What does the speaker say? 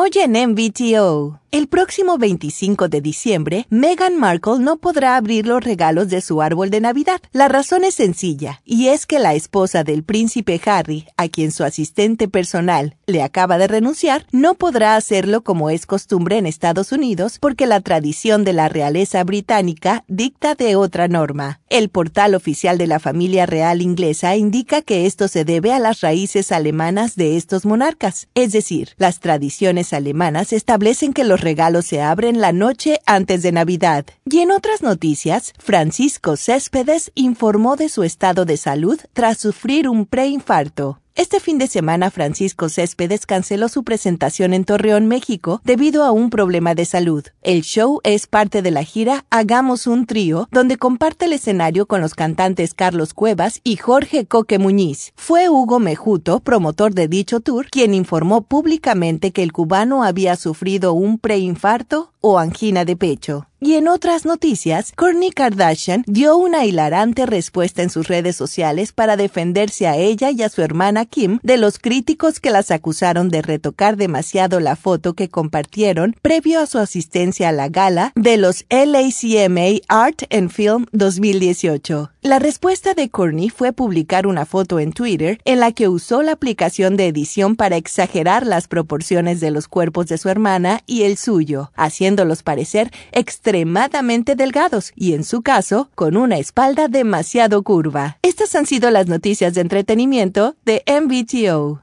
Hoy en MVTO. El próximo 25 de diciembre, Meghan Markle no podrá abrir los regalos de su árbol de Navidad. La razón es sencilla, y es que la esposa del príncipe Harry, a quien su asistente personal le acaba de renunciar, no podrá hacerlo como es costumbre en Estados Unidos porque la tradición de la realeza británica dicta de otra norma. El portal oficial de la familia real inglesa indica que esto se debe a las raíces alemanas de estos monarcas, es decir, las tradiciones alemanas establecen que los regalos se abren la noche antes de Navidad. Y en otras noticias, Francisco Céspedes informó de su estado de salud tras sufrir un preinfarto. Este fin de semana Francisco Céspedes canceló su presentación en Torreón, México, debido a un problema de salud. El show es parte de la gira Hagamos un trío, donde comparte el escenario con los cantantes Carlos Cuevas y Jorge Coque Muñiz. Fue Hugo Mejuto, promotor de dicho tour, quien informó públicamente que el cubano había sufrido un preinfarto o angina de pecho. Y en otras noticias, Kourtney Kardashian dio una hilarante respuesta en sus redes sociales para defenderse a ella y a su hermana Kim de los críticos que las acusaron de retocar demasiado la foto que compartieron previo a su asistencia a la gala de los LACMA Art and Film 2018. La respuesta de Kourtney fue publicar una foto en Twitter en la que usó la aplicación de edición para exagerar las proporciones de los cuerpos de su hermana y el suyo, haciéndolos parecer extremadamente delgados y, en su caso, con una espalda demasiado curva. Estas han sido las noticias de entretenimiento de MVTO.